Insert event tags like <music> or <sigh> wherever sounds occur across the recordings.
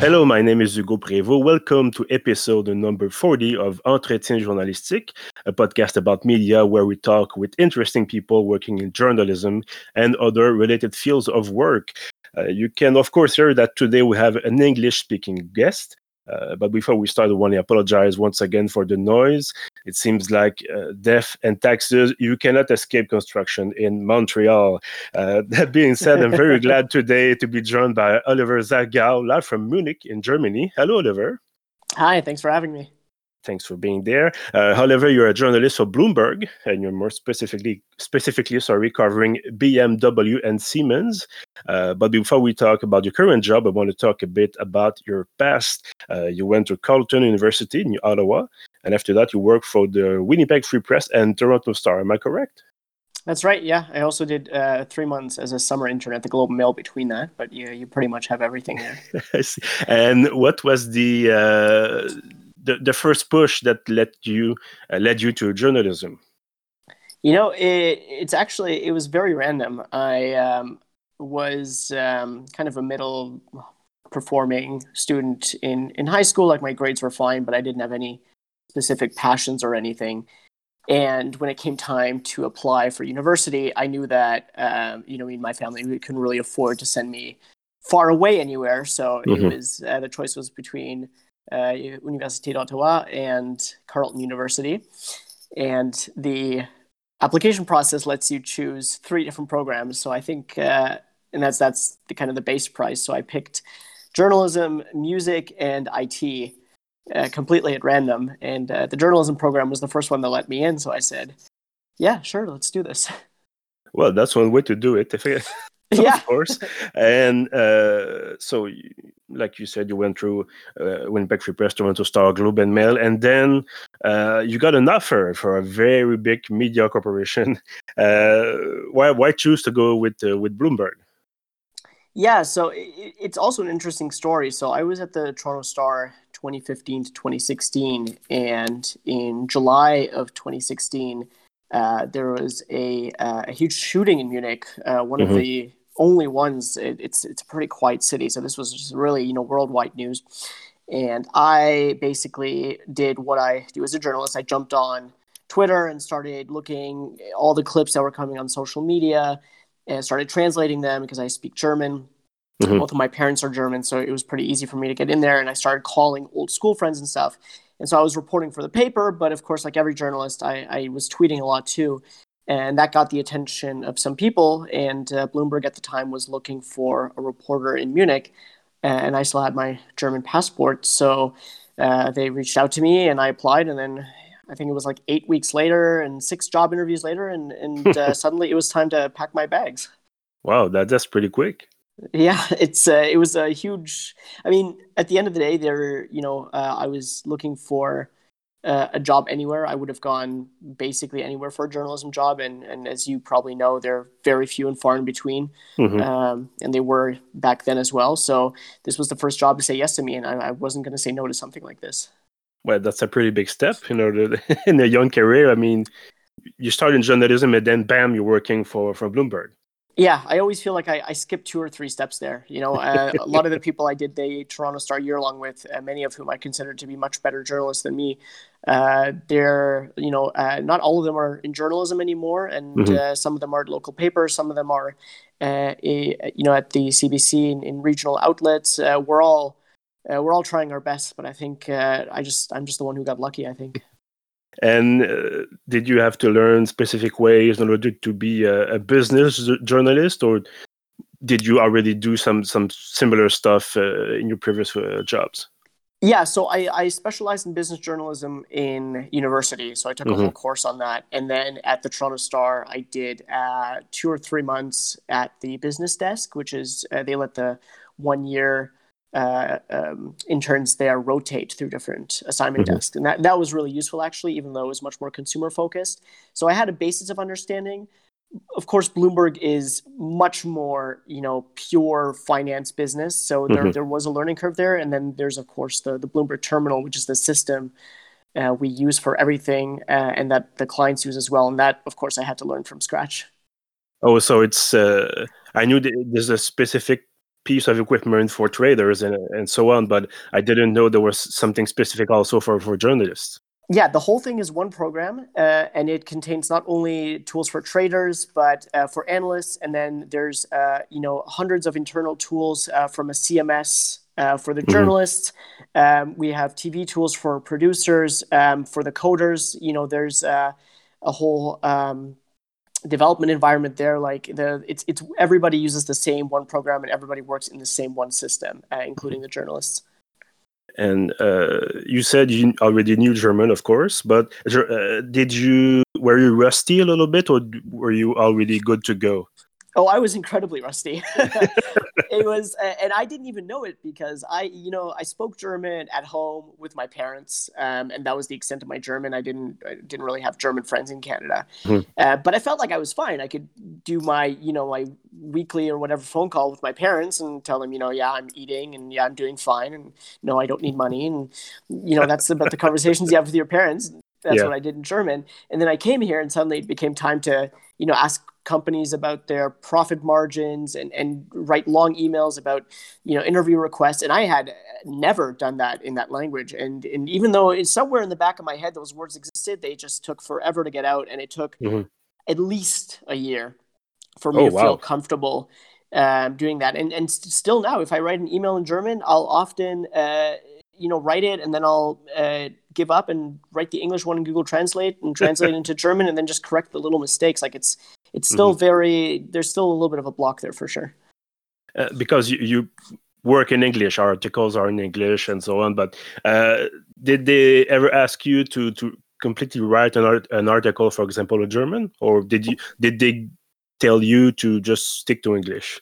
Hello, my name is Hugo Prévost. Welcome to episode number 40 of Entretiens Journalistiques, a podcast about media where we talk with interesting people working in journalism and other related fields of work. Uh, you can, of course, hear that today we have an English speaking guest. Uh, but before we start, I want to apologize once again for the noise. It seems like uh, death and taxes, you cannot escape construction in Montreal. Uh, <laughs> that being said, I'm very <laughs> glad today to be joined by Oliver Sachgau, live from Munich in Germany. Hello, Oliver. Hi, thanks for having me. Thanks for being there. Uh, however, you're a journalist for Bloomberg, and you're more specifically, specifically, sorry, covering BMW and Siemens. Uh, but before we talk about your current job, I want to talk a bit about your past. Uh, you went to Carleton University in Ottawa, and after that, you worked for the Winnipeg Free Press and Toronto Star. Am I correct? That's right. Yeah, I also did uh, three months as a summer intern at the Globe and Mail between that. But yeah, you pretty much have everything there. <laughs> I see. And what was the uh, the, the first push that led you uh, led you to journalism? You know, it, it's actually it was very random. I um, was um, kind of a middle performing student in in high school. Like my grades were fine, but I didn't have any specific passions or anything. And when it came time to apply for university, I knew that um, you know, in my family we couldn't really afford to send me far away anywhere. So mm-hmm. it was uh, the choice was between uh, Université d'Ottawa and Carleton University. And the application process lets you choose three different programs. So I think, uh, and that's that's the kind of the base price. So I picked journalism, music, and IT uh, completely at random. And uh, the journalism program was the first one that let me in. So I said, "Yeah, sure, let's do this." <laughs> Well, that's one way to do it. <laughs> <laughs> yeah. of course. and uh, so, like you said, you went through uh, Winnipeg Free Press, to Star, Globe and Mail, and then uh, you got an offer for a very big media corporation. <laughs> Uh, why why choose to go with uh, with Bloomberg? Yeah, so it, it's also an interesting story. So I was at the Toronto Star 2015 to 2016, and in July of 2016. Uh, there was a, uh, a, huge shooting in Munich. Uh, one mm-hmm. of the only ones. It, it's it's a pretty quiet city, so this was just really you know worldwide news. And I basically did what I do as a journalist. I jumped on Twitter and started looking all the clips that were coming on social media and started translating them because I speak German. Mm-hmm. Both of my parents are German, so it was pretty easy for me to get in there. And I started calling old school friends and stuff. And so I was reporting for the paper, but of course, like every journalist, I, I was tweeting a lot too and that got the attention of some people. And uh, Bloomberg at the time was looking for a reporter in Munich, and I still had my German passport, so uh, they reached out to me, and I applied, and then. I think it was like eight weeks later and six job interviews later, and, and uh, <laughs> suddenly it was time to pack my bags. Wow, that, that's pretty quick. Yeah, <laughs> it's uh, it was a huge. I mean, at the end of the day, there you know uh, I was looking for uh, a job anywhere. I would have gone basically anywhere for a journalism job, and and as you probably know, they're very few and far in between, mm-hmm. um, and they were back then as well. So this was the first job to say yes to me, and I, I wasn't going to say no to something like this. Well, that's a pretty big step, you know, <laughs> in a young career. I mean, you start in journalism, and then bam, you're working for for Bloomberg. Yeah, I always feel like I, I skipped two or three steps there. You know, uh, a lot of the people I did the Toronto Star year long with, uh, many of whom I consider to be much better journalists than me, uh, they're, you know, uh, not all of them are in journalism anymore, and mm-hmm. Uh, some of them are at local papers, some of them are, uh, a, you know, at the CBC in, in regional outlets. we're all we're all trying our best, but I think I just I'm just the one who got lucky. I think. And uh, did you have to learn specific ways in order to be a, a business journalist, or did you already do some some similar stuff uh, in your previous uh, jobs? Yeah, so I, I specialized in business journalism in university. So I took a mm-hmm. whole course on that. And then at the Toronto Star, I did uh, two or three months at the business desk, which is uh, they let the one year uh, um, interns there rotate through different assignment mm-hmm. desks, and that that was really useful actually, even though it was much more consumer focused. So I had a basis of understanding. Of course, Bloomberg is much more, you know, pure finance business. So there, mm-hmm. there was a learning curve there, and then there's of course the the Bloomberg Terminal, which is the system uh, we use for everything, uh, and that the clients use as well. And that, of course, I had to learn from scratch. Oh, so it's uh, I knew there's a specific piece of equipment for traders and and so on. But I didn't know there was something specific also for for journalists. Yeah, the whole thing is one program, uh, and it contains not only tools for traders but uh, for analysts, and then there's uh, you know hundreds of internal tools uh, from a CMS uh, for the mm-hmm. journalists. Um, we have TV tools for producers, um, for the coders. You know, there's uh, a whole um, development environment there. Like the it's it's everybody uses the same one program, and everybody works in the same one system, including the journalists. And uh, you said you already knew German, of course, but uh, did you were you rusty a little bit, or were you already good to go? Oh, I was incredibly rusty. <laughs> <laughs> it was, and I didn't even know it because I, you know, I spoke German at home with my parents, um, and that was the extent of my German. I didn't, I didn't really have German friends in Canada, mm-hmm. uh, but I felt like I was fine. I could do my, you know, my weekly or whatever phone call with my parents and tell them, you know, yeah, I'm eating and yeah, I'm doing fine, and no, I don't need money, and you know, that's about the <laughs> conversations you have with your parents. That's yeah. what I did in German, and then I came here, and suddenly it became time to, you know, ask companies about their profit margins and, and write long emails about you know interview requests. And i had never done that in that language. And, and even though it's somewhere in the back of my head those words existed they just took forever to get out. And it took mm-hmm. at least a year for me oh, to wow. feel comfortable um, doing that. And, and still now if i write an email in german i'll often uh, you know write it and then i'll uh, give up and write the english one in google translate and translate into german and then just correct the little mistakes. Like it's it's still mm-hmm. very there's still a little bit of a block there for sure uh, because you, you, work in english articles are in english and so on but uh, did they ever ask you to to completely write an, art, an article for example in german or did you did they tell you to just stick to english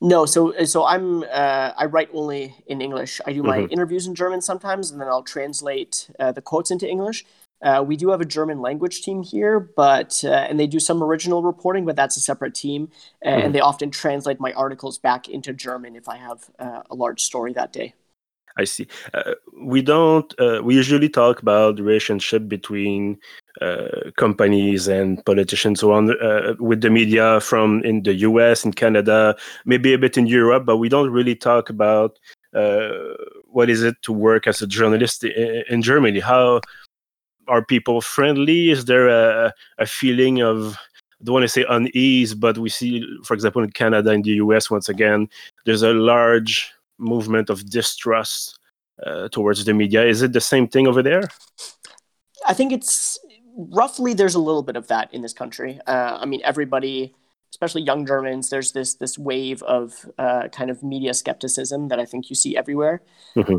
no, so so I'm uh, I write only in English. I do my mm-hmm. interviews in German sometimes, and then I'll translate uh, the quotes into English. Uh, we do have a German language team here, but uh, and they do some original reporting, but that's a separate team, mm-hmm. and they often translate my articles back into German if I have uh, a large story that day. I see. Uh, we don't. Uh, we usually talk about the relationship between uh, companies and politicians, so on, with the media from in the U.S. and Canada, maybe a bit in Europe, but we don't really talk about what is it to work as a journalist in, in Germany. How are people friendly? Is there a, a feeling of I don't want to say unease, but we see, for example, in Canada and the US, once again, there's a large movement of distrust uh, towards the media. Is it the same thing over there? I think it's roughly there's a little bit of that in this country. Uh, I mean, everybody, especially young Germans, there's this this wave of uh, kind of media skepticism that I think you see everywhere. Mm-hmm.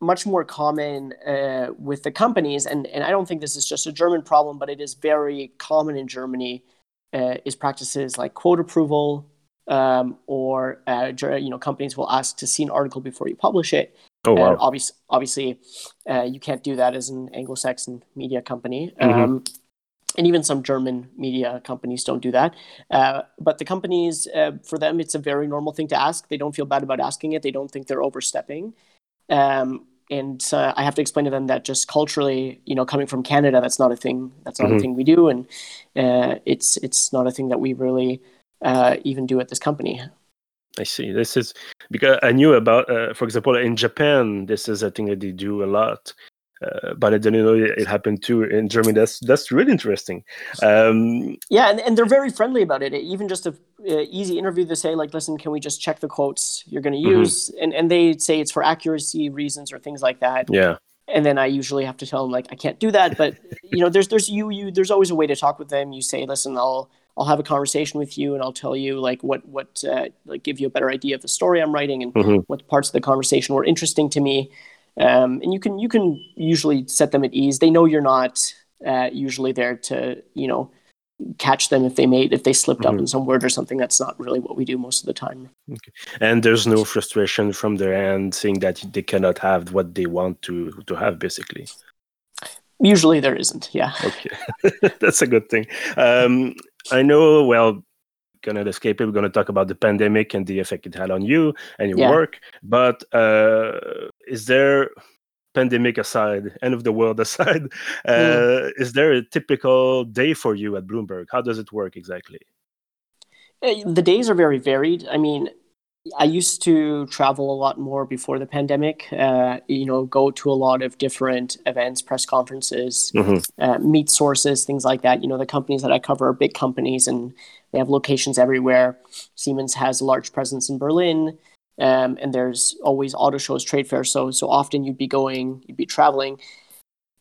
Much more common uh, with the companies, and, and I don't think this is just a German problem, but it is very common in Germany, uh, is practices like quote approval, um, or uh, you know companies will ask to see an article before you publish it. Oh wow! obviously, obviously, uh, you can't do that as an Anglo-Saxon media company. Mm-hmm. Um, and even some German media companies don't do that. Uh, but the companies, uh, for them, it's a very normal thing to ask. They don't feel bad about asking it. They don't think they're overstepping. Um, and uh, I have to explain to them that just culturally, you know, coming from Canada, that's not a thing. That's not mm-hmm. a thing we do, and uh, it's it's not a thing that we really uh, even do at this company. I see. This is because I knew about, uh, for example, in Japan, this is a thing that they do a lot. Uh, but I didn't know it happened too in Germany. That's that's really interesting. Um, yeah, and, and they're very friendly about it. Even just a uh, easy interview, they say like, "Listen, can we just check the quotes you're going to mm-hmm. use?" Mm-hmm. And and they say it's for accuracy reasons or things like that. Yeah. And then I usually have to tell them like, I can't do that. But <laughs> you know, there's there's you you there's always a way to talk with them. You say, "Listen, I'll." I'll have a conversation with you and I'll tell you like what what uh, like give you a better idea of the story I'm writing and mm-hmm. what parts of the conversation were interesting to me um, and you can you can usually set them at ease. They know you're not uh, usually there to you know catch them if they made if they slipped mm-hmm. up in some word or something. That's not really what we do most of the time. Okay. And there's no frustration from their end, saying that they cannot have what they want to to have, basically. Usually there isn't. Yeah. Okay, <laughs> that's a good thing. Um, I know. Well, cannot escape it. We're going to talk about the pandemic and the effect it had on you and your yeah. work. But uh, is there pandemic aside, end of the world <laughs> aside, uh, mm. is there a typical day for you at Bloomberg? How does it work exactly? Uh, the days are very varied. I mean, I used to travel a lot more before the pandemic. Uh, you know, go to a lot of different events, press conferences, mm-hmm. uh, meet sources, things like that. You know, the companies that I cover are big companies and they have locations everywhere. Siemens has a large presence in Berlin, um, and there's always auto shows, trade fairs. So so often you'd be going, you'd be traveling.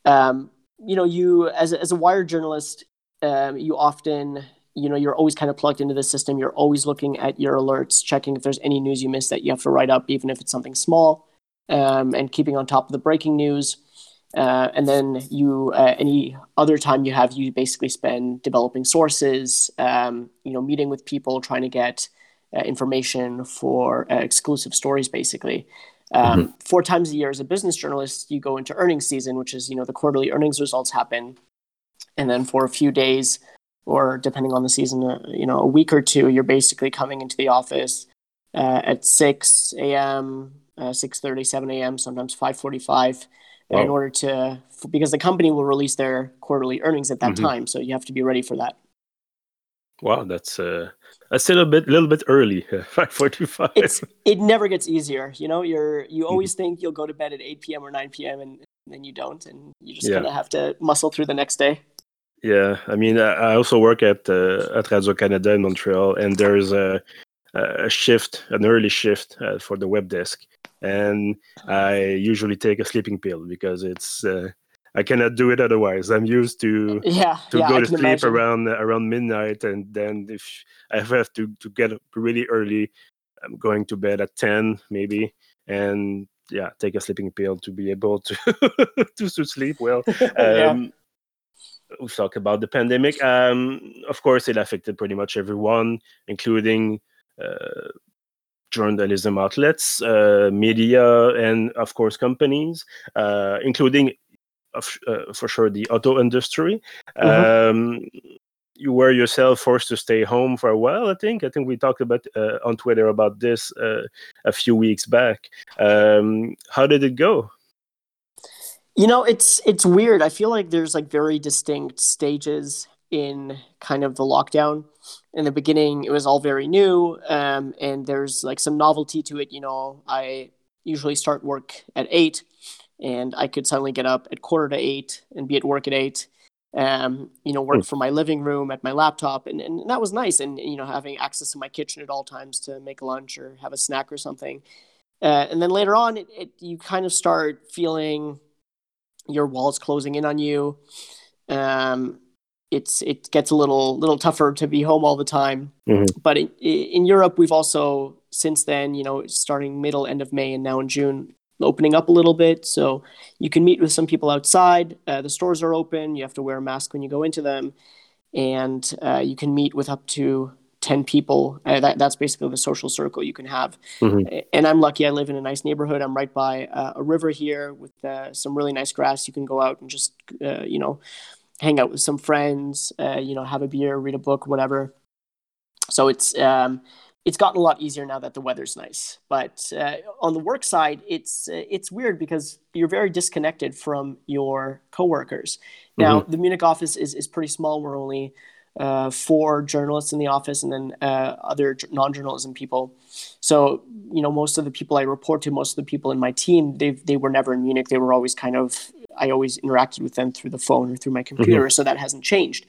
Um, you know, you as a, as a wire journalist, um, you often you know you're always kind of plugged into the system you're always looking at your alerts checking if there's any news you missed that you have to write up even if it's something small um, and keeping on top of the breaking news uh, and then you uh, any other time you have you basically spend developing sources um, you know meeting with people trying to get uh, information for uh, exclusive stories basically um, mm-hmm. four times a year as a business journalist you go into earnings season which is you know the quarterly earnings results happen and then for a few days or depending on the season, uh, you know, a week or two, you're basically coming into the office uh, at 6 a.m., uh, 6.30, 7 a.m., sometimes 5.45 wow. in order to, because the company will release their quarterly earnings at that mm-hmm. time. So you have to be ready for that. Wow, that's uh, that's a little bit, little bit early. <laughs> Five forty-five. It's it never gets easier. You know, you're you mm-hmm. always mm-hmm. think you'll go to bed at eight p.m. or nine p.m. and then you don't, and you just yeah. kind of have to muscle through the next day. Yeah, I mean, I also work at uh, at Radio Canada in Montreal, and there's a a shift, an early shift uh, for the web desk, and I usually take a sleeping pill because it's uh, I cannot do it otherwise. I'm used to yeah to yeah, go to sleep imagine. around around midnight, and then if I have to to get up really early, I'm going to bed at ten maybe, and yeah, take a sleeping pill to be able to <laughs> to, to sleep well. <laughs> Um, yeah we talk about the pandemic. Um, of course, it affected pretty much everyone, including uh, journalism outlets, uh, media, and of course companies, uh, including uh, for sure the auto industry. Mm-hmm. Um, you were yourself forced to stay home for a while. I think. I think we talked about uh, on Twitter about this uh, a few weeks back. Um, how did it go? You know, it's it's weird. I feel like there's like very distinct stages in kind of the lockdown. In the beginning, it was all very new, um, and there's like some novelty to it. You know, I usually start work at eight, and I could suddenly get up at quarter to eight and be at work at eight. Um, you know, work mm. from my living room at my laptop, and, and that was nice. And you know, having access to my kitchen at all times to make lunch or have a snack or something. Uh, and then later on, it, it you kind of start feeling your walls closing in on you. Um, it's it gets a little little tougher to be home all the time. Mm-hmm. But in, in Europe, we've also since then, you know, starting middle end of May and now in June, opening up a little bit. So you can meet with some people outside. Uh, the stores are open. You have to wear a mask when you go into them, and uh, you can meet with up to 10 people. Uh, that, that's basically the social circle you can have. Mm-hmm. And I'm lucky I live in a nice neighborhood. I'm right by uh, a river here with uh, some really nice grass. You can go out and just, uh, you know, hang out with some friends, uh, you know, have a beer, read a book, whatever. So it's, um, it's gotten a lot easier now that the weather's nice. But uh, on the work side, it's it's weird because you're very disconnected from your coworkers. Now, mm-hmm. the Munich office is, is pretty small. We're only uh, four journalists in the office and then uh, other non-journalism people. So you know, most of the people I report to, most of the people in my team, they they were never in Munich. They were always kind of I always interacted with them through the phone or through my computer, mm-hmm. so that hasn't changed.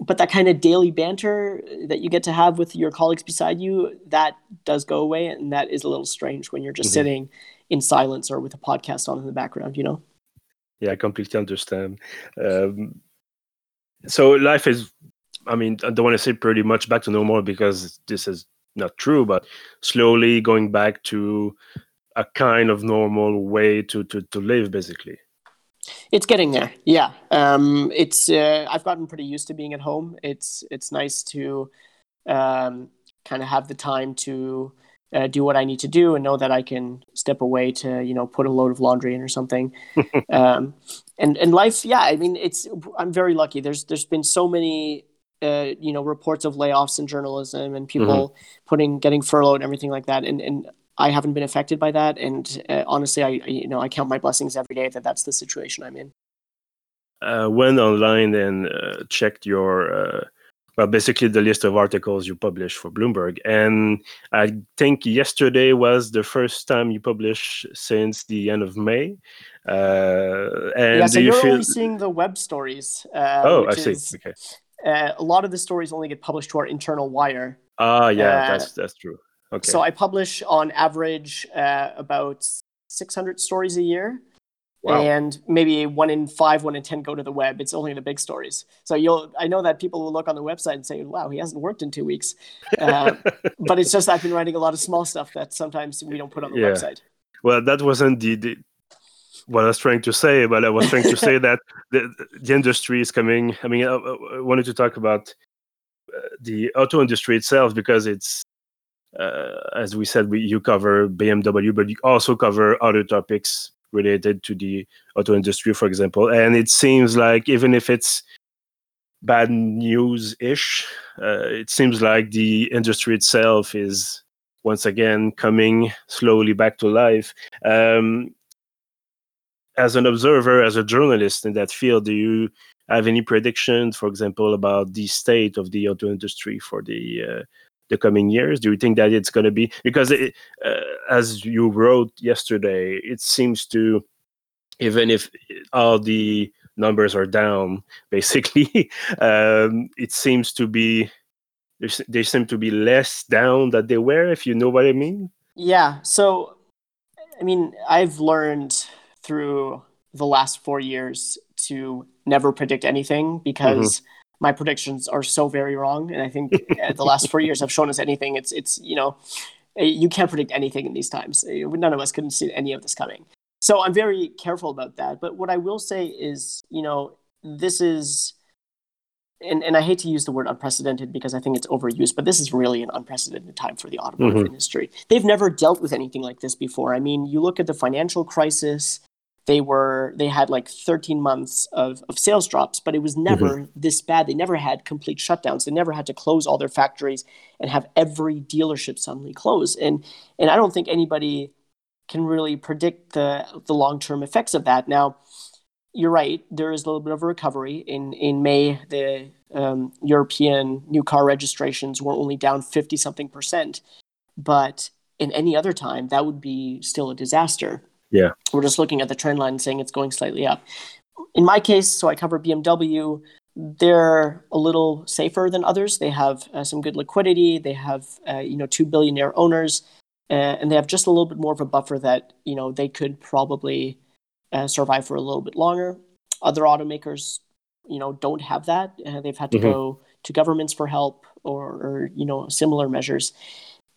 But that kind of daily banter that you get to have with your colleagues beside you, that does go away, and that is a little strange when you're just mm-hmm. sitting in silence or with a podcast on in the background. You know. Yeah, I completely understand. Um, so life is I mean, I don't want to say pretty much back to normal because this is not true, but slowly going back to a kind of normal way to to, to live, basically. It's getting there. Yeah, um, it's. Uh, I've gotten pretty used to being at home. It's it's nice to um, kind of have the time to uh, do what I need to do and know that I can step away to you know put a load of laundry in or something. <laughs> um, and and life, yeah. I mean, it's. I'm very lucky. There's there's been so many uh, you know reports of layoffs in journalism and people mm-hmm. putting getting furloughed and everything like that and and I haven't been affected by that and uh, honestly I you know I count my blessings every day that that's the situation I'm in uh, went online and uh, checked your uh, well, basically the list of articles you publish for Bloomberg. And I think yesterday was the first time you published since the end of May. Uh, and yeah, so you you're feel... only seeing the web stories. Uh, oh, I see. Is, okay. Uh, a lot of the stories only get published to our internal wire. Ah, yeah, that's that's true. Okay. So I publish on average uh, about 600 stories a year. Wow. And maybe one in five, one in ten go to the web. It's only the big stories. So you'll, I know that people will look on the website and say, "Wow, he hasn't worked in two weeks," <laughs> uh, but it's just I've been writing a lot of small stuff that sometimes we don't put on the yeah. website. Well, that wasn't the, the what I was trying to say, but I was trying to say <laughs> that the, the industry is coming. I mean, I, I wanted to talk about uh, the auto industry itself because it's, uh, as we said, we, you cover BMW, but you also cover other topics related to the auto industry, for example. And it seems like even if it's bad news ish, uh, it seems like the industry itself is once again coming slowly back to life. Um, as an observer, as a journalist in that field, do you have any predictions, for example, about the state of the auto industry for the uh, the coming years? Do you think that it's going to be because, it, uh, as you wrote yesterday, it seems to even if all the numbers are down, <laughs> basically, um, it seems to be they seem to be less down than they were. If you know what I mean? Yeah. So, I mean, I've learned through the last four years to never predict anything because mm-hmm. My predictions are so very wrong. And I think the last four years have shown us anything. It's it's you know you can't predict anything in these times. None of us couldn't see any of this coming. So I'm very careful about that. But what I will say is, you know, this is and, and I hate to use the word unprecedented because I think it's overused, but this is really an unprecedented time for the automotive mm-hmm. industry. They've never dealt with anything like this before. I mean, you look at the financial crisis, they were they had like 13 months of, of sales drops but it was never mm-hmm. this bad. They never had complete shutdowns. They never had to close all their factories and have every dealership suddenly close. And and i don't think anybody can really predict the the long-term effects of that. Now you're right there is a little bit of a recovery. In in may the um, european new car registrations were only down 50 something percent. But in any other time that would be still a disaster yeah. We're just looking at the trend line and saying it's going slightly up. In my case, so I cover BMW, they're a little safer than others. They have uh, some good liquidity. They have, uh, you know, two billionaire owners, uh, and they have just a little bit more of a buffer that, you know, they could probably uh, survive for a little bit longer. Other automakers, you know, don't have that. Uh, they've had to mm-hmm. go to governments for help or, or you know, similar measures.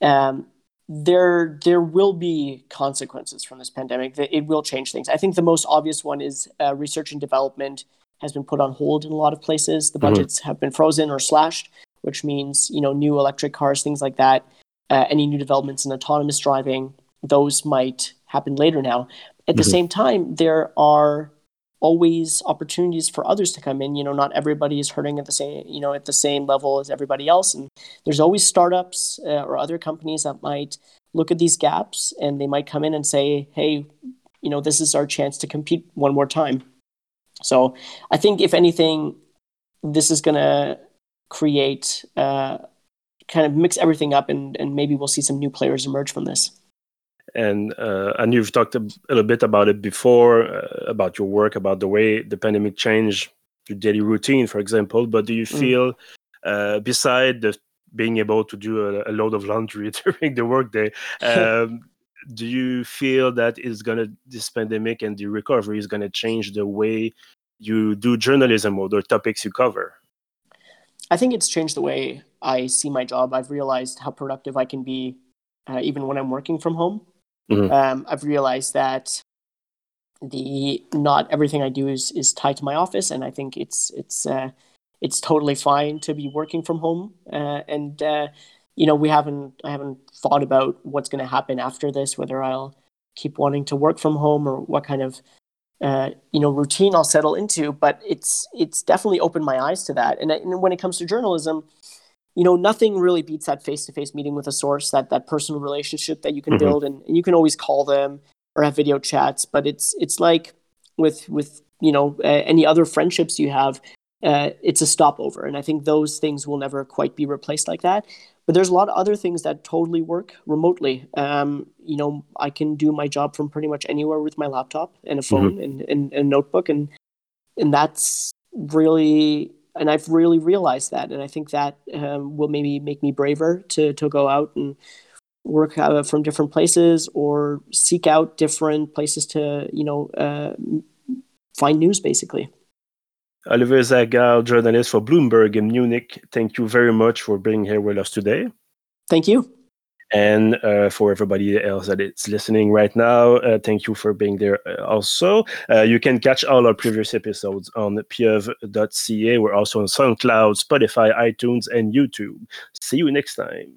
Um, there there will be consequences from this pandemic. It will change things. I think the most obvious one is uh, research and development has been put on hold in a lot of places. The mm-hmm. budgets mm-hmm. have been frozen or slashed, which means you know new electric cars, things like that. Uh, any new developments in autonomous driving, those might happen later now. At mm-hmm. the same time, there are always opportunities for others to come in. You know, not everybody is hurting at the same, you know, at the same level as everybody else. And there's always startups uh, or other companies that might look at these gaps and they might come in and say, hey, you know, this is our chance to compete one more time. So I think if anything, this is going to create uh, kind of mix everything up and, and maybe we'll see some new players emerge from this and uh, and you've talked a, little bit about it before uh, about your work about the way the pandemic changed your daily routine for example but do you mm. feel mm. uh, beside the being able to do a, a load of laundry <laughs> during the workday <laughs> um, do you feel that is gonna this pandemic and the recovery is gonna change the way you do journalism or the topics you cover i think it's changed the way i see my job i've realized how productive i can be uh, even when i'm working from home Mm-hmm. Um, I've realized that the not everything I do is is tied to my office, and I think it's it's uh, it's totally fine to be working from home. Uh, and uh, you know, we haven't I haven't thought about what's going to happen after this, whether I'll keep wanting to work from home or what kind of uh, you know routine I'll settle into. But it's it's definitely opened my eyes to that. And, and when it comes to journalism, you know, nothing really beats that face-to-face meeting with a source, that that personal relationship that you can mm-hmm. build, and, and, you can always call them or have video chats. But it's it's like with with you know uh, any other friendships you have, uh, it's a stopover. And I think those things will never quite be replaced like that. But there's a lot of other things that totally work remotely. Um, you know, I can do my job from pretty much anywhere with my laptop and a Mm-hmm. phone and, and, and a notebook, and and that's really and I've really realized that, and I think that um, will maybe make me braver to to go out and work uh, from different places or seek out different places to you know uh, find news basically. Oliver Sachgau, journalist for Bloomberg in Munich, thank you very much for being here with us today. Thank you. And uh, for everybody else that is listening right now, uh, thank you for being there uh, also. Uh, you can catch all our previous episodes on pieuvre.ca. We're also on SoundCloud, Spotify, iTunes, and YouTube. See you next time.